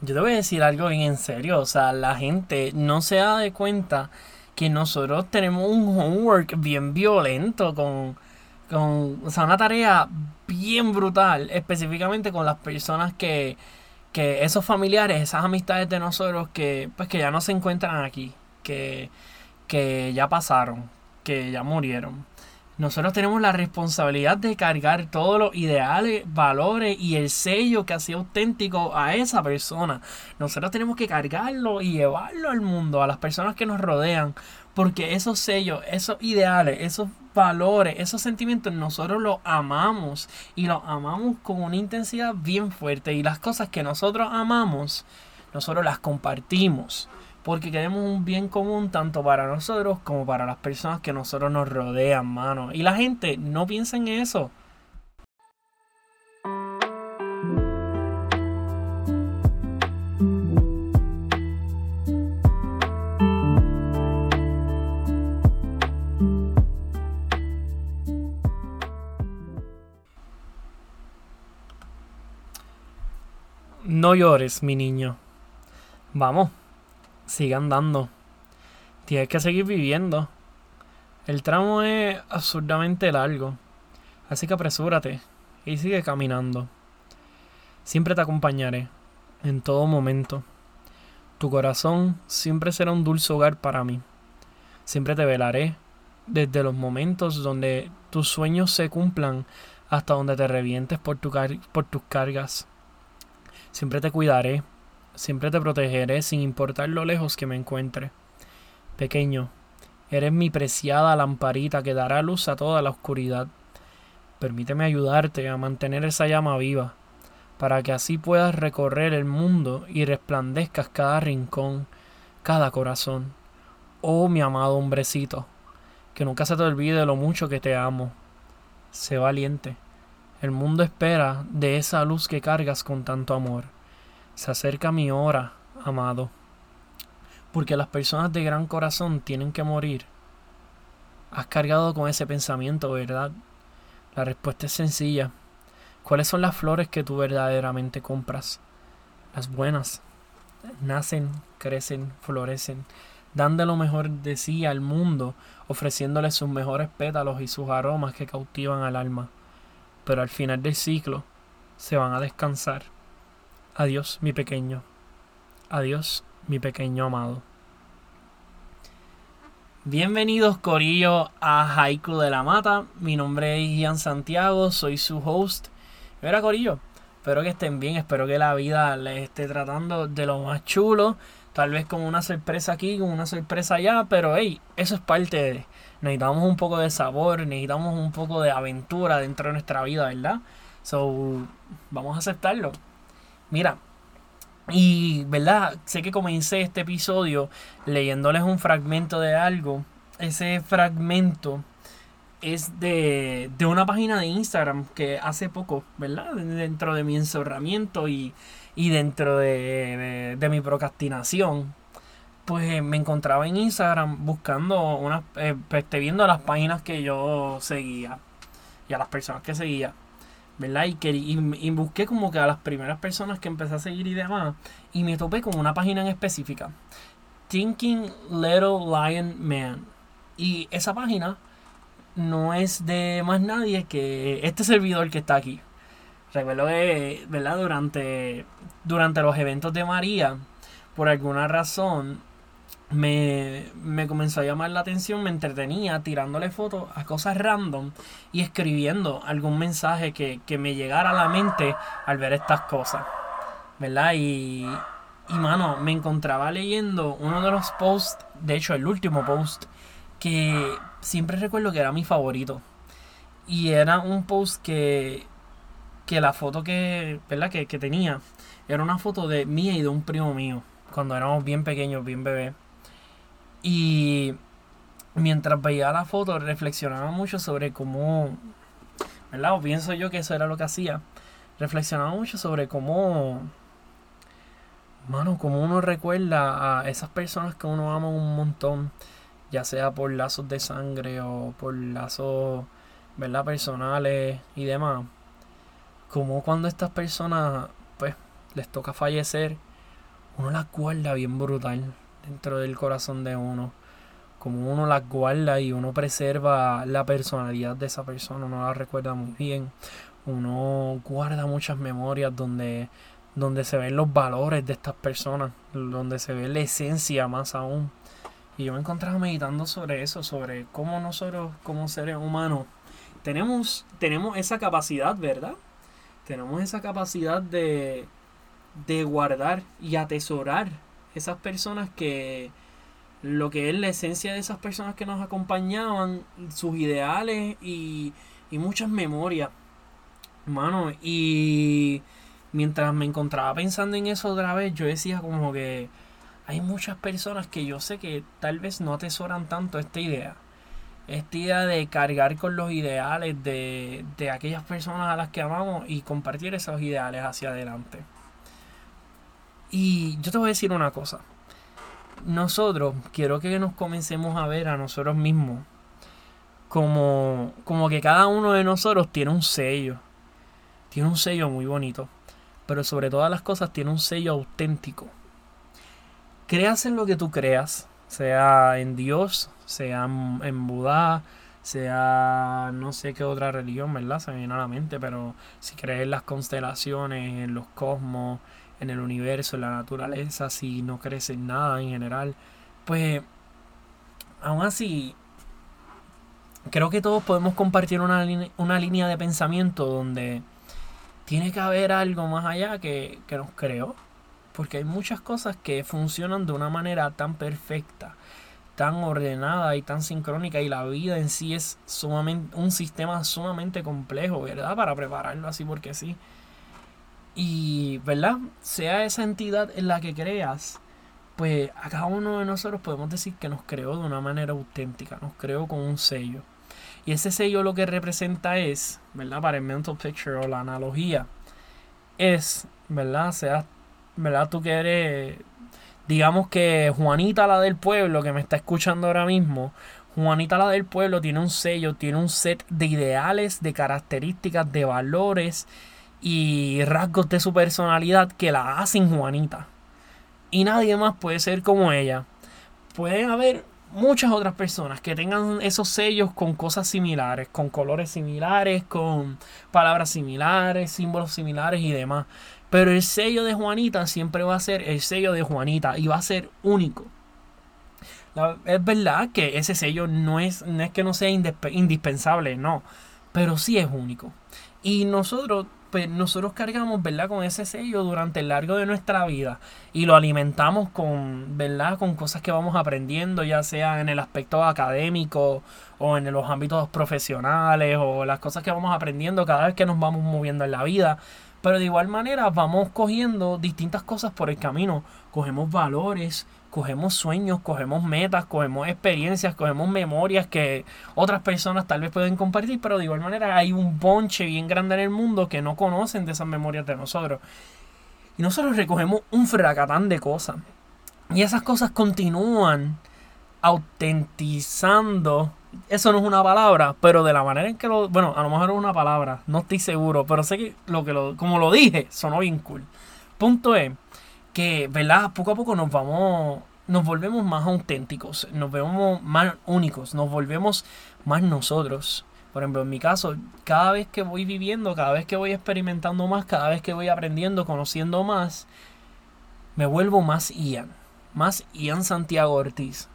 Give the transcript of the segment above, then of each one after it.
yo te voy a decir algo bien en serio. O sea, la gente no se da de cuenta que nosotros tenemos un homework bien violento con, con o sea, una tarea bien brutal, específicamente con las personas que, que esos familiares, esas amistades de nosotros que, pues, que ya no se encuentran aquí, que, que ya pasaron, que ya murieron. Nosotros tenemos la responsabilidad de cargar todos los ideales, valores y el sello que hacía auténtico a esa persona. Nosotros tenemos que cargarlo y llevarlo al mundo, a las personas que nos rodean. Porque esos sellos, esos ideales, esos valores, esos sentimientos, nosotros los amamos. Y los amamos con una intensidad bien fuerte. Y las cosas que nosotros amamos, nosotros las compartimos porque queremos un bien común tanto para nosotros como para las personas que nosotros nos rodean, mano. Y la gente no piensa en eso. No llores, mi niño. Vamos, sigue andando. Tienes que seguir viviendo. El tramo es absurdamente largo. Así que apresúrate y sigue caminando. Siempre te acompañaré, en todo momento. Tu corazón siempre será un dulce hogar para mí. Siempre te velaré, desde los momentos donde tus sueños se cumplan hasta donde te revientes por, tu por tus cargas. Siempre te cuidaré, Siempre te protegeré sin importar lo lejos que me encuentre. Pequeño, eres mi preciada lamparita que dará luz a toda la oscuridad. Permíteme ayudarte a mantener esa llama viva, para que así puedas recorrer el mundo y resplandezcas cada rincón, cada corazón. Oh mi amado hombrecito, que nunca se te olvide lo mucho que te amo. Sé valiente. El mundo espera de esa luz que cargas con tanto amor. Se acerca mi hora, amado, porque las personas de gran corazón tienen que morir. Has cargado con ese pensamiento, ¿verdad? La respuesta es sencilla. ¿Cuáles son las flores que tú verdaderamente compras? Las buenas. Nacen, crecen, florecen, dan de lo mejor de sí al mundo, ofreciéndole sus mejores pétalos y sus aromas que cautivan al alma. Pero al final del ciclo se van a descansar Adiós, mi pequeño. Adiós, mi pequeño amado. Bienvenidos, Corillo, a Haiku de la Mata. Mi nombre es Ian Santiago, soy su host. Mira, Corillo, espero que estén bien, espero que la vida les esté tratando de lo más chulo. Tal vez con una sorpresa aquí, con una sorpresa allá, pero hey, eso es parte de. Necesitamos un poco de sabor, necesitamos un poco de aventura dentro de nuestra vida, ¿verdad? So, vamos a aceptarlo. Mira, y, ¿verdad? Sé que comencé este episodio leyéndoles un fragmento de algo. Ese fragmento es de, de una página de Instagram que hace poco, ¿verdad? Dentro de mi encerramiento y, y dentro de, de, mi procrastinación, pues me encontraba en Instagram buscando unas, eh, pues, viendo las páginas que yo seguía y a las personas que seguía. ¿Verdad? Y, que, y, busqué como que a las primeras personas que empecé a seguir y demás, y me topé con una página en específica, Thinking Little Lion Man. Y esa página no es de más nadie que este servidor que está aquí. Recuerdo que, ¿verdad? Durante, durante los eventos de María, por alguna razón, me, me, comenzó a llamar la atención, me entretenía tirándole fotos a cosas random y escribiendo algún mensaje que, me llegara a la mente al ver estas cosas. ¿Verdad? Y, y mano, me encontraba leyendo uno de los posts, de hecho el último post, que siempre recuerdo que era mi favorito. Y era un post que, que la foto que, ¿verdad? Que, que tenía era una foto de mía y de un primo mío, cuando éramos bien pequeños, bien bebés. Y mientras veía la foto reflexionaba mucho sobre cómo, ¿verdad? O pienso yo que eso era lo que hacía. Reflexionaba mucho sobre cómo, mano, cómo uno recuerda a esas personas que uno ama un montón, ya sea por lazos de sangre o por lazos, ¿verdad? Personales y demás. Como cuando estas personas, pues, les toca fallecer, uno las guarda bien brutal dentro del corazón de uno. Como uno las guarda y uno preserva la personalidad de esa persona, uno la recuerda muy bien. Uno guarda muchas memorias donde, donde se ven los valores de estas personas, donde se ve la esencia más aún. Y yo me encontraba meditando sobre eso, sobre cómo nosotros como seres humanos tenemos, tenemos esa capacidad, ¿verdad? Tenemos esa capacidad de, de guardar y atesorar esas personas que lo que es la esencia de esas personas que nos acompañaban, sus ideales y, y muchas memorias. Mano, y mientras me encontraba pensando en eso otra vez, yo decía como que hay muchas personas que yo sé que tal vez no atesoran tanto esta idea. Esta idea de cargar con los ideales de, de aquellas personas a las que amamos y compartir esos ideales hacia adelante. Y yo te voy a decir una cosa. Nosotros, quiero que nos comencemos a ver a nosotros mismos como, como que cada uno de nosotros tiene un sello. Tiene un sello muy bonito. Pero sobre todas las cosas tiene un sello auténtico. Creas en lo que tú creas. Sea en Dios, sea en Buda, sea no sé qué otra religión, ¿verdad? Se me viene a la mente, pero si crees en las constelaciones, en los cosmos, en el universo, en la naturaleza, si no crees en nada en general, pues aún así creo que todos podemos compartir una, una línea de pensamiento donde tiene que haber algo más allá que, que nos creó. Porque hay muchas cosas que funcionan de una manera tan perfecta, tan ordenada y tan sincrónica y la vida en sí es sumamente un sistema sumamente complejo, ¿verdad? Para prepararlo así porque sí. Y, ¿verdad? Sea esa entidad en la que creas, pues a cada uno de nosotros podemos decir que nos creó de una manera auténtica, nos creó con un sello. Y ese sello lo que representa es, ¿verdad? Para el mental picture o la analogía, es, ¿verdad? Sea, ¿verdad? Tú que eres, digamos que Juanita la del pueblo que me está escuchando ahora mismo, Juanita la del pueblo tiene un sello, tiene un set de ideales, de características, de valores, y rasgos de su personalidad que la hacen Juanita. Y nadie más puede ser como ella. Pueden haber muchas otras personas que tengan esos sellos con cosas similares, con colores similares, con palabras similares, símbolos similares y demás. Pero el sello de Juanita siempre va a ser el sello de Juanita y va a ser único. es verdad que ese sello no es, no es que no sea indispensable, no, pero sí es único. Y nosotros pues nosotros cargamos, ¿verdad? Con ese sello durante el largo de nuestra vida y lo alimentamos con, ¿verdad? Con cosas que vamos aprendiendo, ya sea en el aspecto académico o en los ámbitos profesionales o las cosas que vamos aprendiendo cada vez que nos vamos moviendo en la vida. Pero de igual manera vamos cogiendo distintas cosas por el camino. Cogemos valores, cogemos sueños, cogemos metas, cogemos experiencias, cogemos memorias que otras personas tal vez pueden compartir, pero de igual manera hay un bonche bien grande en el mundo que no conocen de esas memorias de nosotros. Y nosotros recogemos un fracatán de cosas. Y esas cosas continúan autentizando. Eso no es una palabra, pero de la manera en que lo. Bueno, a lo mejor es una palabra, no estoy seguro, pero sé que lo que lo. Como lo dije, sonó bien cool. Punto es que, ¿verdad? Poco a poco nos vamos, nos volvemos más auténticos, nos vemos más únicos, nos volvemos más nosotros. Por ejemplo, en mi caso, cada vez que voy viviendo, cada vez que voy experimentando más, cada vez que voy aprendiendo, conociendo más, me vuelvo más Ian. Más Ian Santiago Ortiz.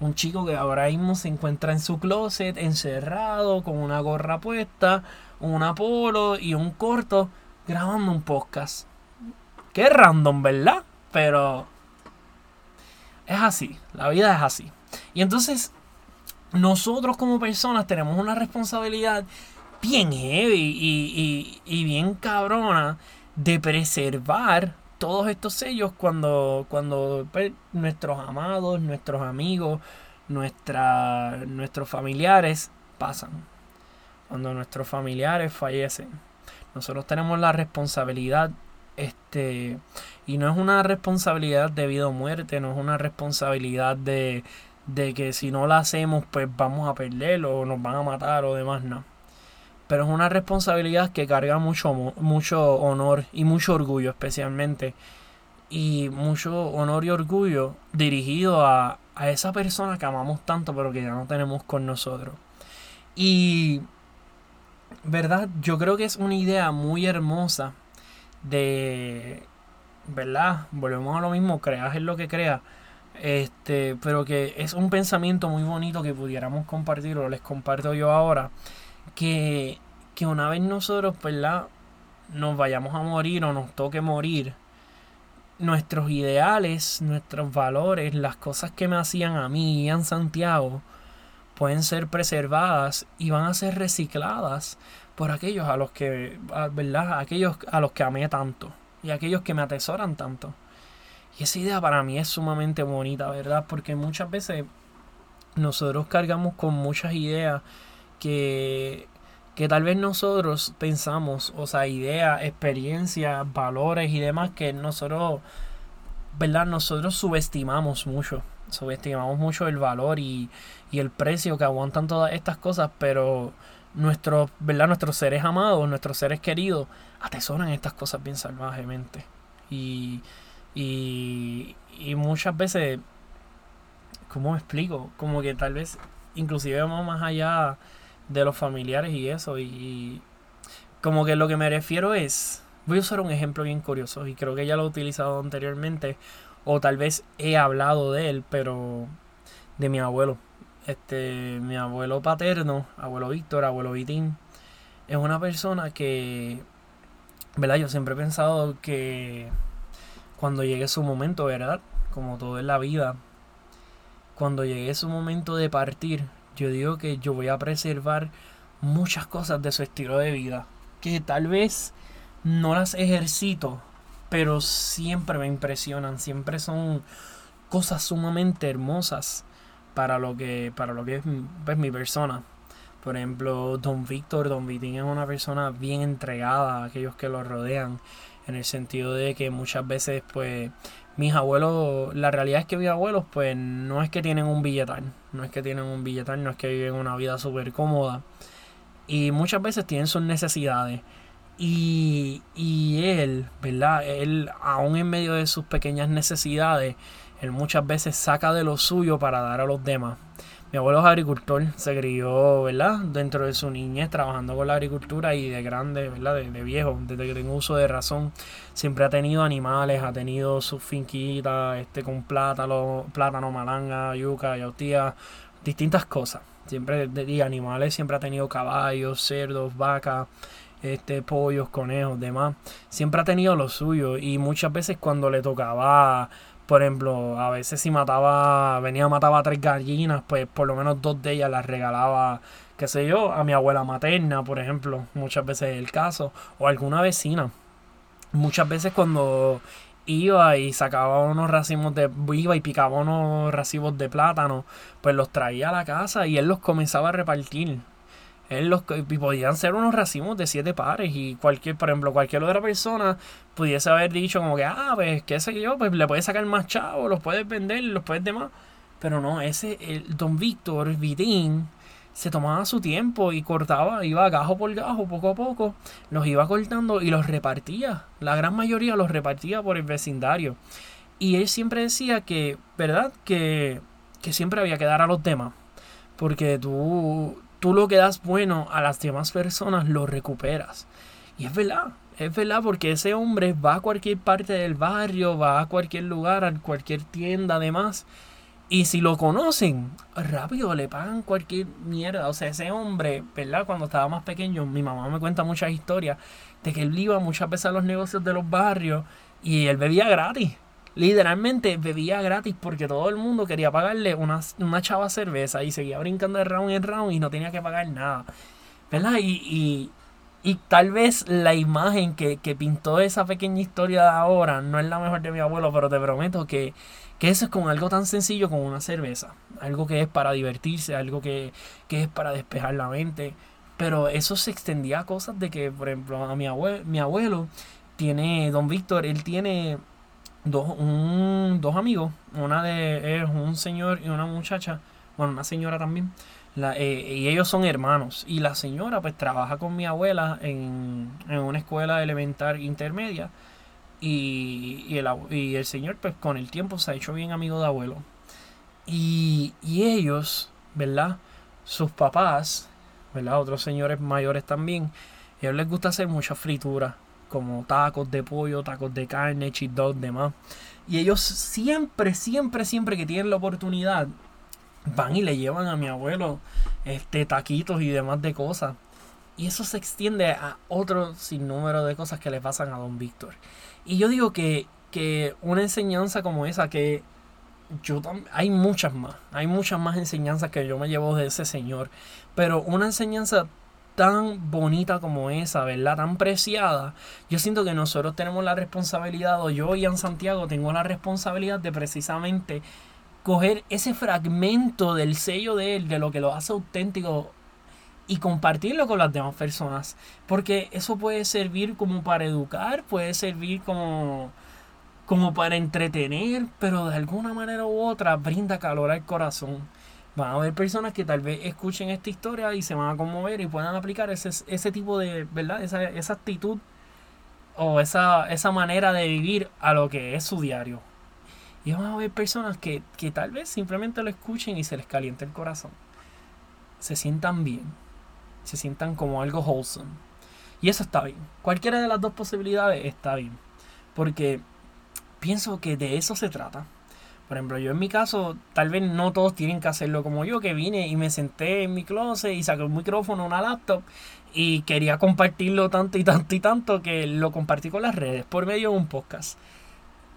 Un chico que ahora mismo se encuentra en su closet, encerrado, con una gorra puesta, un polo y un corto, grabando un podcast. Qué random, ¿verdad? Pero es así, la vida es así. Y entonces nosotros como personas tenemos una responsabilidad bien heavy y, y, bien cabrona de preservar todos estos sellos cuando, cuando pues, nuestros amados, nuestros amigos, nuestra, nuestros familiares pasan. Cuando nuestros familiares fallecen. Nosotros tenemos la responsabilidad este, y no es una responsabilidad de vida o muerte, no es una responsabilidad de, de que si no la hacemos, pues vamos a perder o nos van a matar o demás, no. Pero es una responsabilidad que carga mucho, mucho honor y mucho orgullo, especialmente. y mucho honor y orgullo dirigido a, a esa persona que amamos tanto pero que ya no tenemos con nosotros. Y, ¿verdad? Yo creo que es una idea muy hermosa de, ¿verdad? Volvemos a lo mismo, creas en lo que creas. Este, pero que es un pensamiento muy bonito que pudiéramos compartir o les comparto yo ahora. Que, que una vez nosotros, ¿verdad? Nos vayamos a morir o nos toque morir. Nuestros ideales, nuestros valores, las cosas que me hacían a mí y a Santiago, pueden ser preservadas y van a ser recicladas por aquellos a los que, ¿verdad? Aquellos a los que amé tanto y aquellos que me atesoran tanto. Y esa idea para mí es sumamente bonita, ¿verdad? Porque muchas veces nosotros cargamos con muchas ideas que, que tal vez nosotros pensamos, o sea, ideas, experiencias, valores y demás que nosotros, ¿verdad? Nosotros subestimamos mucho subestimamos mucho el valor y, el precio que aguantan todas estas cosas, pero nuestros, ¿verdad? nuestros seres amados, nuestros seres queridos, atesoran estas cosas bien salvajemente. Y, y, muchas veces, ¿cómo me explico? Como que tal vez inclusive vamos más allá de los familiares y eso. Y, como que lo que me refiero es, voy a usar un ejemplo bien curioso y creo que ya lo he utilizado anteriormente o tal vez he hablado de él, pero de mi abuelo. Este, mi abuelo paterno, abuelo Víctor, abuelo Vitín, es una persona que, ¿verdad? Yo siempre he pensado que cuando llegue su momento, ¿verdad? Como todo en la vida, cuando llegue su momento de partir, yo digo que yo voy a preservar muchas cosas de su estilo de vida, que tal vez no las ejercito pero siempre me impresionan, siempre son cosas sumamente hermosas para lo que, para lo que es pues, mi persona. Por ejemplo, Don Víctor, Don Vitín es una persona bien entregada a aquellos que lo rodean, en el sentido de que muchas veces, pues, mis abuelos, la realidad es que mis abuelos, pues, no es que tienen un billetal, no es que tienen un billetal, no es que viven una vida súper cómoda, y muchas veces tienen sus necesidades. Y, y él, ¿verdad? Él, aún en medio de sus pequeñas necesidades, él muchas veces saca de lo suyo para dar a los demás. Mi abuelo es agricultor, se crió, ¿verdad? Dentro de su niñez trabajando con la agricultura y de grande, ¿verdad? De, de, viejo, desde que tengo uso de razón, siempre ha tenido animales, ha tenido sus finquitas, este, con plátano, plátano, malanga, yuca, yautía, distintas cosas. Siempre, de, animales, siempre ha tenido caballos, cerdos, vacas, este, pollos, conejos, demás. Siempre ha tenido lo suyo y muchas veces cuando le tocaba, por ejemplo, a veces si mataba, venía mataba tres gallinas, pues por lo menos dos de ellas las regalaba, qué sé yo, a mi abuela materna, por ejemplo, muchas veces es el caso, o alguna vecina. Muchas veces cuando iba y sacaba unos racimos de iba y picaba unos racimos de plátano, pues los traía a la casa y él los comenzaba a repartir él los, podían ser unos racimos de siete pares y cualquier, por ejemplo, cualquier otra persona pudiese haber dicho como que, ah, pues, qué sé yo, pues le puedes sacar más chavos, los puedes vender, los puedes demás. Pero no, ese, el Don Víctor Vitín, se tomaba su tiempo y cortaba, iba gajo por gajo, poco a poco, los iba cortando y los repartía. La gran mayoría los repartía por el vecindario. Y él siempre decía que, ¿verdad? Que, que siempre había que dar a los demás. Porque tú, tú lo que das bueno a las demás personas lo recuperas. Y es verdad, es verdad porque ese hombre va a cualquier parte del barrio, va a cualquier lugar, a cualquier tienda además. Y si lo conocen, rápido le pagan cualquier mierda. O sea, ese hombre, ¿verdad? Cuando estaba más pequeño, mi mamá me cuenta muchas historias de que él iba muchas veces a los negocios de los barrios y él bebía gratis literalmente bebía gratis porque todo el mundo quería pagarle una, una chava cerveza y seguía brincando de round en round y no tenía que pagar nada. ¿Verdad? Y, y, tal vez la imagen que, pintó esa pequeña historia de ahora no es la mejor de mi abuelo, pero te prometo que, que eso es con algo tan sencillo como una cerveza. Algo que es para divertirse, algo que, que es para despejar la mente. Pero eso se extendía a cosas de que, por ejemplo, a mi abuelo, mi abuelo tiene, don Víctor, él tiene dos, un, dos amigos, una de es un señor y una muchacha, bueno, una señora también, la, eh, y ellos son hermanos. Y la señora pues trabaja con mi abuela en, en una escuela elemental intermedia. Y, y, el, y el señor, pues con el tiempo se ha hecho bien amigo de abuelo. Y, y ellos, ¿verdad? Sus papás, ¿verdad? Otros señores mayores también. A ellos les gusta hacer mucha fritura, como tacos de pollo, tacos de carne, cheat demás. Y ellos siempre, siempre, siempre que tienen la oportunidad, van y le llevan a mi abuelo este taquitos y demás de cosas. Y eso se extiende a otro sinnúmero de cosas que le pasan a don Víctor. Y yo digo que, que una enseñanza como esa, que yo hay muchas más, hay muchas más enseñanzas que yo me llevo de ese señor. Pero una enseñanza tan bonita como esa, ¿verdad? Tan preciada. Yo siento que nosotros tenemos la responsabilidad, o yo, Ian Santiago, tengo la responsabilidad de precisamente coger ese fragmento del sello de él, de lo que lo hace auténtico y compartirlo con las demás personas. Porque eso puede servir como para educar, puede servir como, como para entretener, pero de alguna manera u otra brinda calor al corazón. Van a haber personas que tal vez escuchen esta historia y se van a conmover y puedan aplicar ese, ese tipo de, ¿verdad? Esa, esa actitud o esa, esa manera de vivir a lo que es su diario. Y van a haber personas que, que tal vez simplemente lo escuchen y se les caliente el corazón. Se sientan bien. Se sientan como algo wholesome. Y eso está bien. Cualquiera de las dos posibilidades está bien. Porque pienso que de eso se trata. Por ejemplo, yo en mi caso, tal vez no todos tienen que hacerlo como yo, que vine y me senté en mi closet y saqué un micrófono, una laptop y quería compartirlo tanto y tanto y tanto que lo compartí con las redes por medio de un podcast.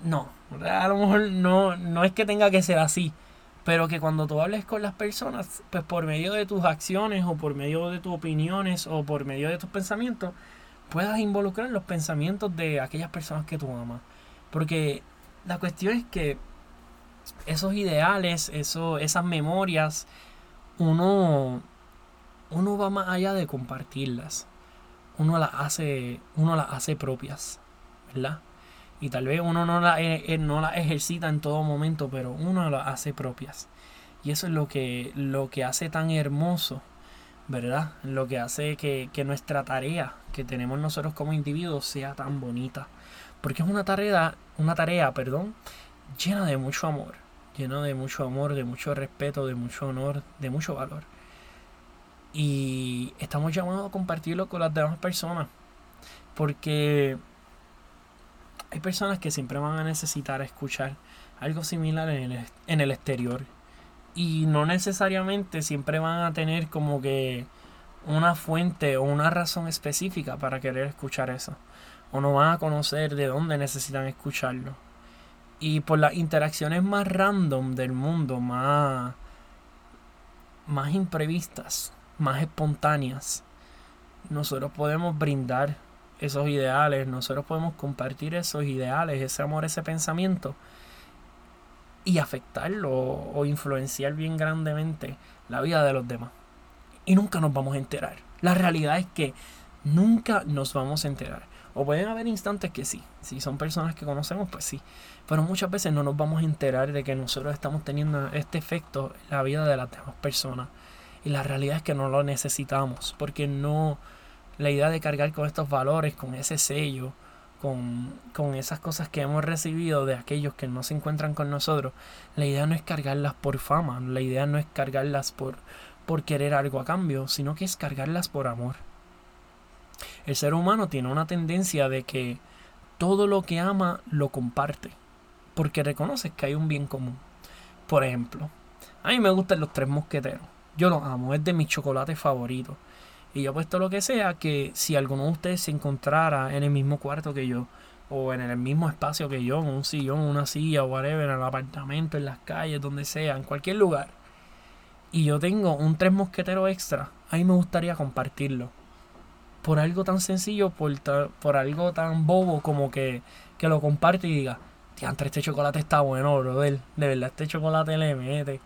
No, a lo mejor no, no es que tenga que ser así, pero que cuando tú hables con las personas, pues por medio de tus acciones o por medio de tus opiniones o por medio de tus pensamientos, puedas involucrar los pensamientos de aquellas personas que tú amas. Porque la cuestión es que esos ideales, eso, esas memorias, uno, uno va más allá de compartirlas. Uno las hace, uno las hace propias, ¿verdad? Y tal vez uno no las eh, eh, no la ejercita en todo momento, pero uno las hace propias. Y eso es lo que, lo que hace tan hermoso, ¿verdad? Lo que hace que, que nuestra tarea que tenemos nosotros como individuos sea tan bonita. Porque es una tarea, una tarea, perdón, llena de mucho amor, llena de mucho amor, de mucho respeto, de mucho honor, de mucho valor. Y estamos llamados a compartirlo con las demás personas. Porque hay personas que siempre van a necesitar escuchar algo similar en el, en el exterior. Y no necesariamente siempre van a tener como que una fuente o una razón específica para querer escuchar eso. O no van a conocer de dónde necesitan escucharlo. Y por las interacciones más random del mundo, más, más imprevistas, más espontáneas, nosotros podemos brindar esos ideales, nosotros podemos compartir esos ideales, ese amor, ese pensamiento y afectarlo o influenciar bien grandemente la vida de los demás. Y nunca nos vamos a enterar. La realidad es que nunca nos vamos a enterar. O pueden haber instantes que sí, si son personas que conocemos, pues sí. Pero muchas veces no nos vamos a enterar de que nosotros estamos teniendo este efecto en la vida de las demás personas. Y la realidad es que no lo necesitamos, porque no, la idea de cargar con estos valores, con ese sello, con, con, esas cosas que hemos recibido de aquellos que no se encuentran con nosotros, la idea no es cargarlas por fama, la idea no es cargarlas por, por querer algo a cambio, sino que es cargarlas por amor. El ser humano tiene una tendencia de que todo lo que ama lo comparte, porque reconoce que hay un bien común. Por ejemplo, a mí me gustan los tres mosqueteros. Yo los amo, es de mis chocolates favoritos. Y yo puesto lo que sea que si alguno de ustedes se encontrara en el mismo cuarto que yo, o en el mismo espacio que yo, en un sillón, una silla, o whatever, en el apartamento, en las calles, donde sea, en cualquier lugar, y yo tengo un tres mosqueteros extra, a mí me gustaría compartirlo por algo tan sencillo, por, por algo tan bobo como que, que lo comparte y diga, entre este chocolate está bueno, brother. De verdad, este chocolate le mete.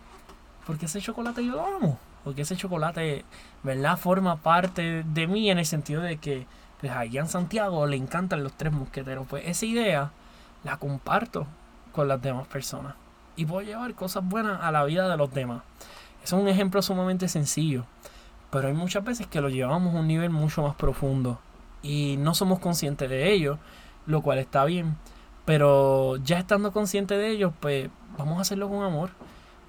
Porque ese chocolate yo lo amo. Porque ese chocolate, ¿verdad? Forma parte de mí en el sentido de que, pues allá en Santiago le encantan los tres mosqueteros. Pues esa idea la comparto con las demás personas. Y puedo llevar cosas buenas a la vida de los demás. Es un ejemplo sumamente sencillo. Pero hay muchas veces que lo llevamos a un nivel mucho más profundo y no somos conscientes de ello, lo cual está bien. Pero ya estando consciente de ello, pues vamos a hacerlo con amor,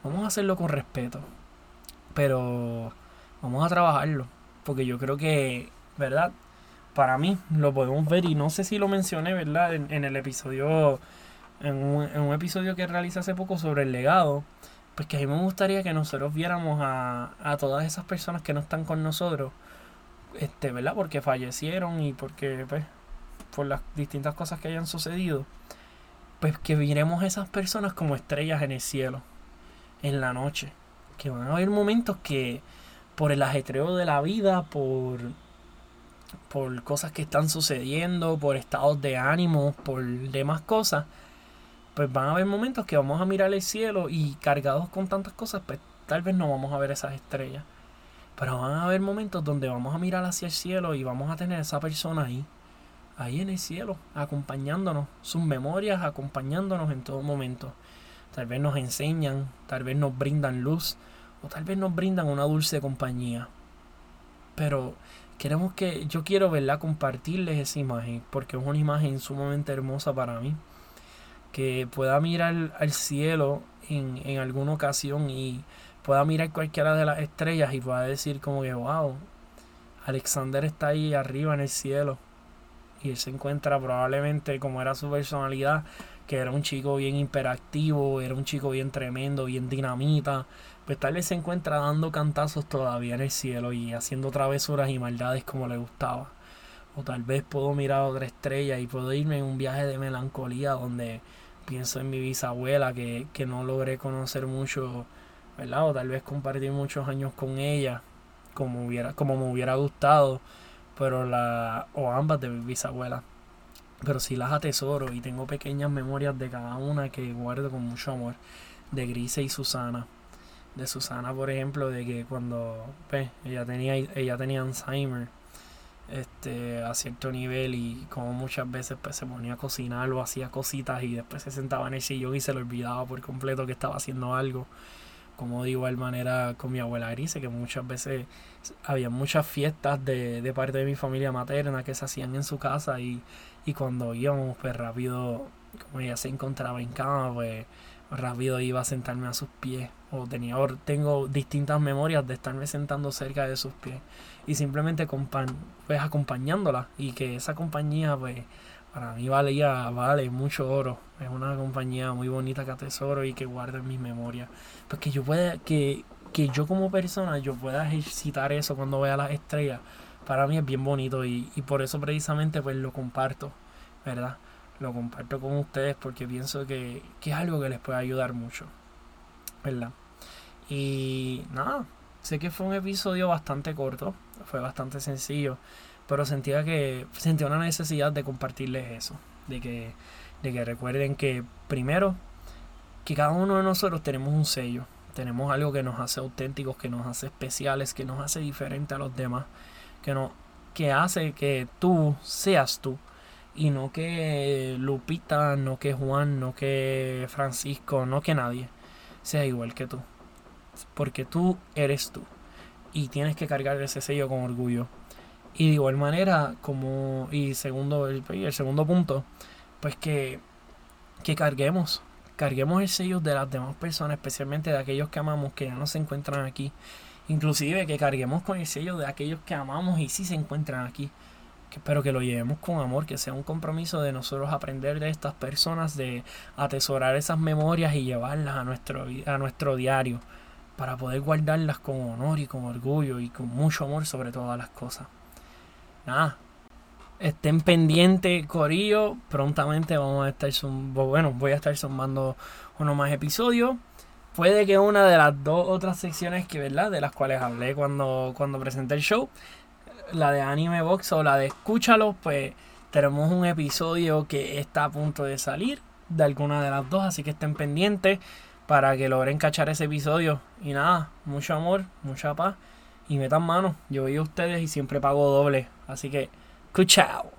vamos a hacerlo con respeto. Pero vamos a trabajarlo, porque yo creo que, ¿verdad? Para mí lo podemos ver y no sé si lo mencioné, ¿verdad? En, el episodio, en un, en un episodio que realicé hace poco sobre el legado pues que a mí me gustaría que nosotros viéramos a, a todas esas personas que no están con nosotros, este, ¿verdad? Porque fallecieron y porque, pues, por las distintas cosas que hayan sucedido, pues que miremos a esas personas como estrellas en el cielo, en la noche. Que van a haber momentos que, por el ajetreo de la vida, por, por cosas que están sucediendo, por estados de ánimo, por demás cosas, pues van a haber momentos que vamos a mirar el cielo y cargados con tantas cosas, pues tal vez no vamos a ver esas estrellas. Pero van a haber momentos donde vamos a mirar hacia el cielo y vamos a tener a esa persona ahí, ahí en el cielo, acompañándonos, sus memorias acompañándonos en todo momento. Tal vez nos enseñan, tal vez nos brindan luz o tal vez nos brindan una dulce compañía. Pero queremos que, yo quiero, ¿verdad? Compartirles esa imagen porque es una imagen sumamente hermosa para mí que pueda mirar al cielo en, en alguna ocasión y pueda mirar cualquiera de las estrellas y pueda decir como que, wow, Alexander está ahí arriba en el cielo. Y él se encuentra probablemente como era su personalidad, que era un chico bien hiperactivo, era un chico bien tremendo, bien dinamita. Pues tal vez se encuentra dando cantazos todavía en el cielo y haciendo travesuras y maldades como le gustaba. O tal vez puedo mirar otra estrella y puedo irme en un viaje de melancolía donde pienso en mi bisabuela que, no logré conocer mucho, ¿verdad? O tal vez compartir muchos años con ella como, hubiera, como me hubiera gustado, pero la, o ambas de mi bisabuela. Pero sí las atesoro y tengo pequeñas memorias de cada una que guardo con mucho amor. De Grise y Susana. De Susana, por ejemplo, de que cuando pues, ella tenía ella tenía Alzheimer este, a cierto nivel y como muchas veces pues se ponía a cocinar o hacía cositas y después se sentaba en el sillón y se le olvidaba por completo que estaba haciendo algo. Como de igual manera con mi abuela Grise, que muchas veces había muchas fiestas de, de parte de mi familia materna que se hacían en su casa y, y cuando íbamos pues rápido, como ella se encontraba en cama, pues rápido iba a sentarme a sus pies o tenía tengo distintas memorias de estarme sentando cerca de sus pies y simplemente pues acompañándola y que esa compañía pues para mí valía vale mucho oro. Es una compañía muy bonita que atesoro y que guardo en mis memorias. Pues que yo pueda que, que yo como persona yo pueda ejercitar eso cuando vea las estrellas para mí es bien bonito y, y por eso precisamente pues lo comparto verdad lo comparto con ustedes porque pienso que, que es algo que les puede ayudar mucho ¿verdad? Y nada, sé que fue un episodio bastante corto, fue bastante sencillo, pero sentía que sentía una necesidad de compartirles eso, de que, de que recuerden que primero, que cada uno de nosotros tenemos un sello, tenemos algo que nos hace auténticos, que nos hace especiales, que nos hace diferente a los demás, que, no, que hace que tú seas tú y no que Lupita, no que Juan, no que Francisco, no que nadie sea igual que tú. Porque tú eres tú. Y tienes que cargar ese sello con orgullo. Y de igual manera, como. Y segundo, el, el segundo punto, pues que, que carguemos. Carguemos el sello de las demás personas, especialmente de aquellos que amamos que ya no se encuentran aquí. Inclusive que carguemos con el sello de aquellos que amamos y sí se encuentran aquí pero que lo llevemos con amor, que sea un compromiso de nosotros aprender de estas personas, de atesorar esas memorias y llevarlas a nuestro, a nuestro diario, para poder guardarlas con honor y con orgullo y con mucho amor sobre todas las cosas. Nada, estén pendientes, Corillo, prontamente vamos a estar, bueno, voy a estar sumando uno más episodios. Puede que una de las dos otras secciones que, ¿verdad? De las cuales hablé cuando, cuando presenté el show la de Anime Box o la de Escúchalo, pues tenemos un episodio que está a punto de salir de alguna de las dos, así que estén pendientes para que logren cachar ese episodio. Y nada, mucho amor, mucha paz y metan mano. Yo voy a ustedes y siempre pago doble, así que, escuchao.